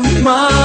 了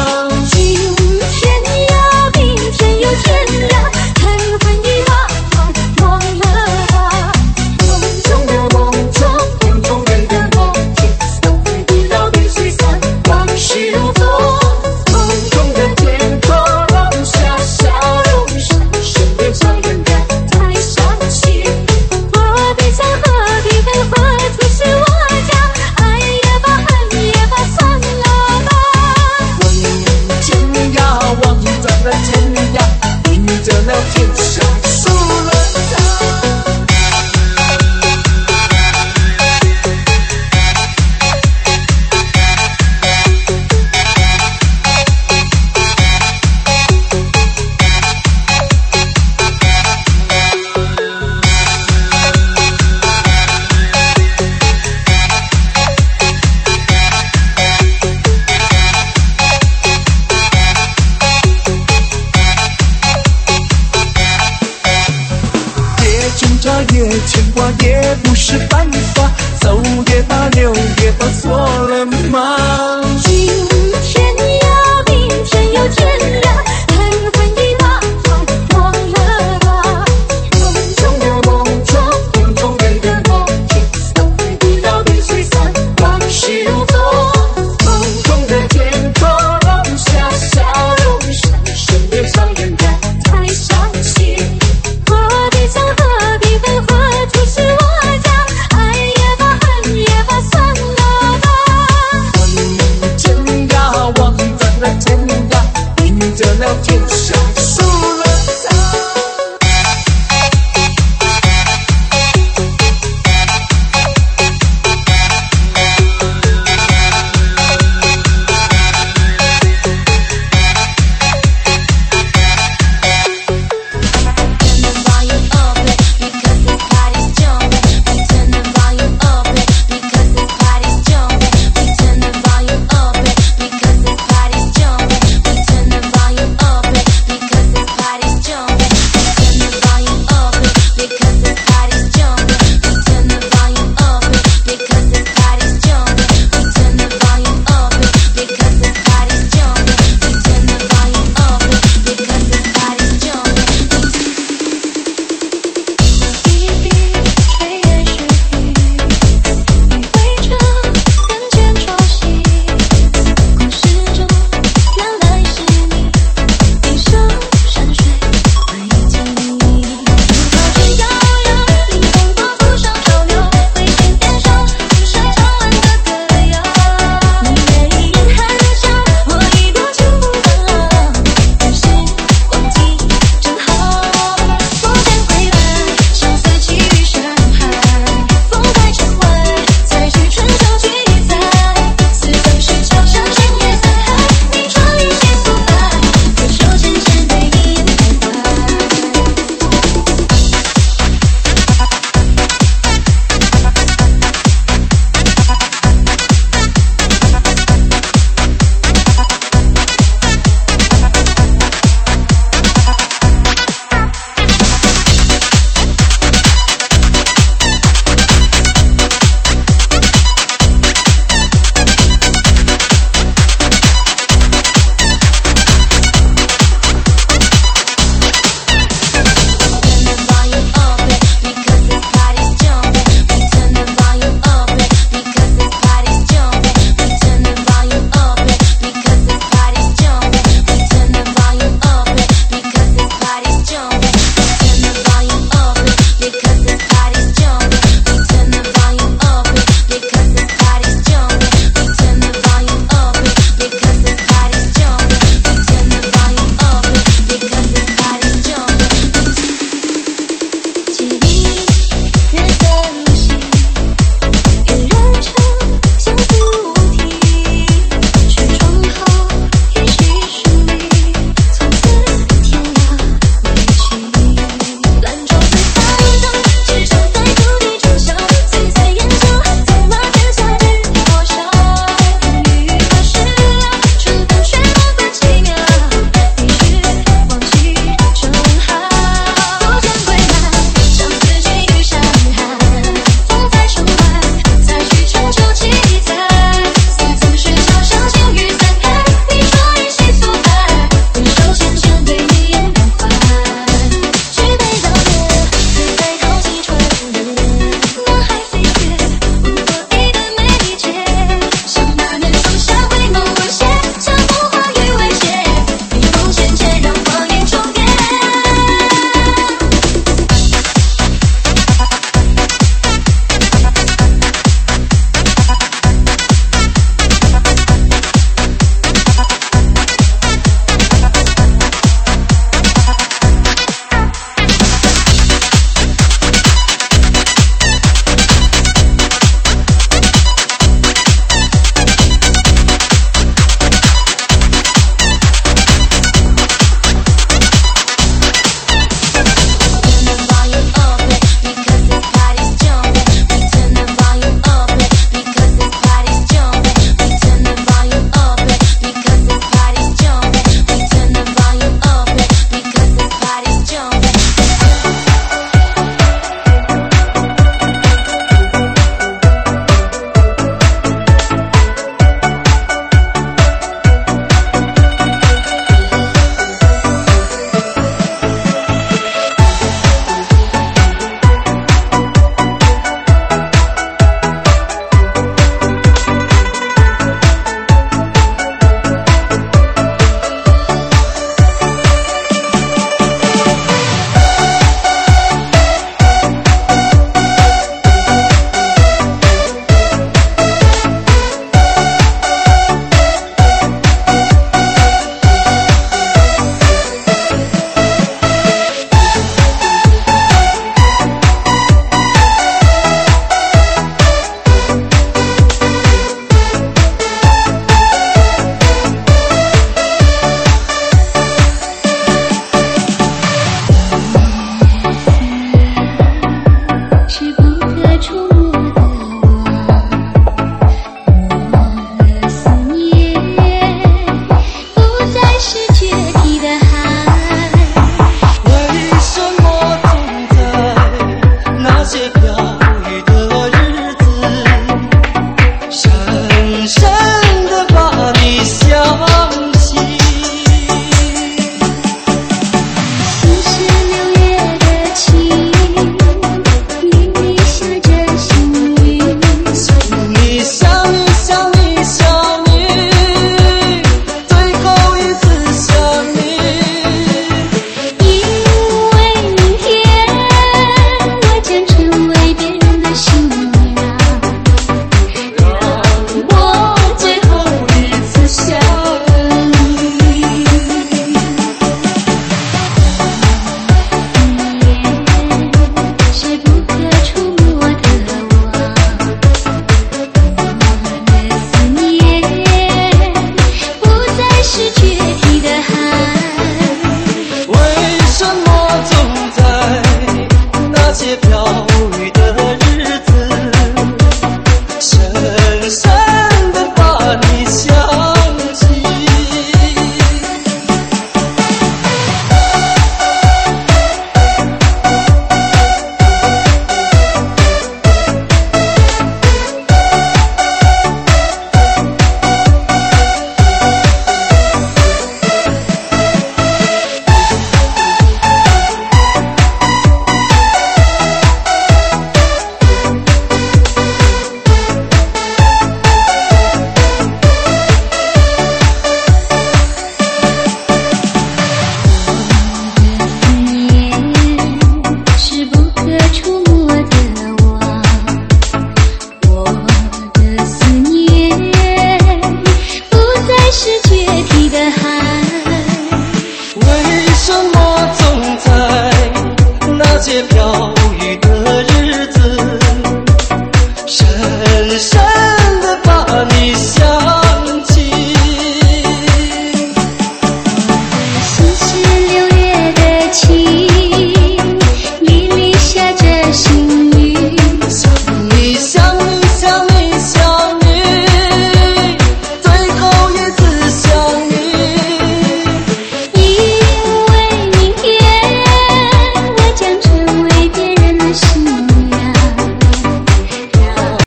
也不是办法走也罢留也罢错了吗？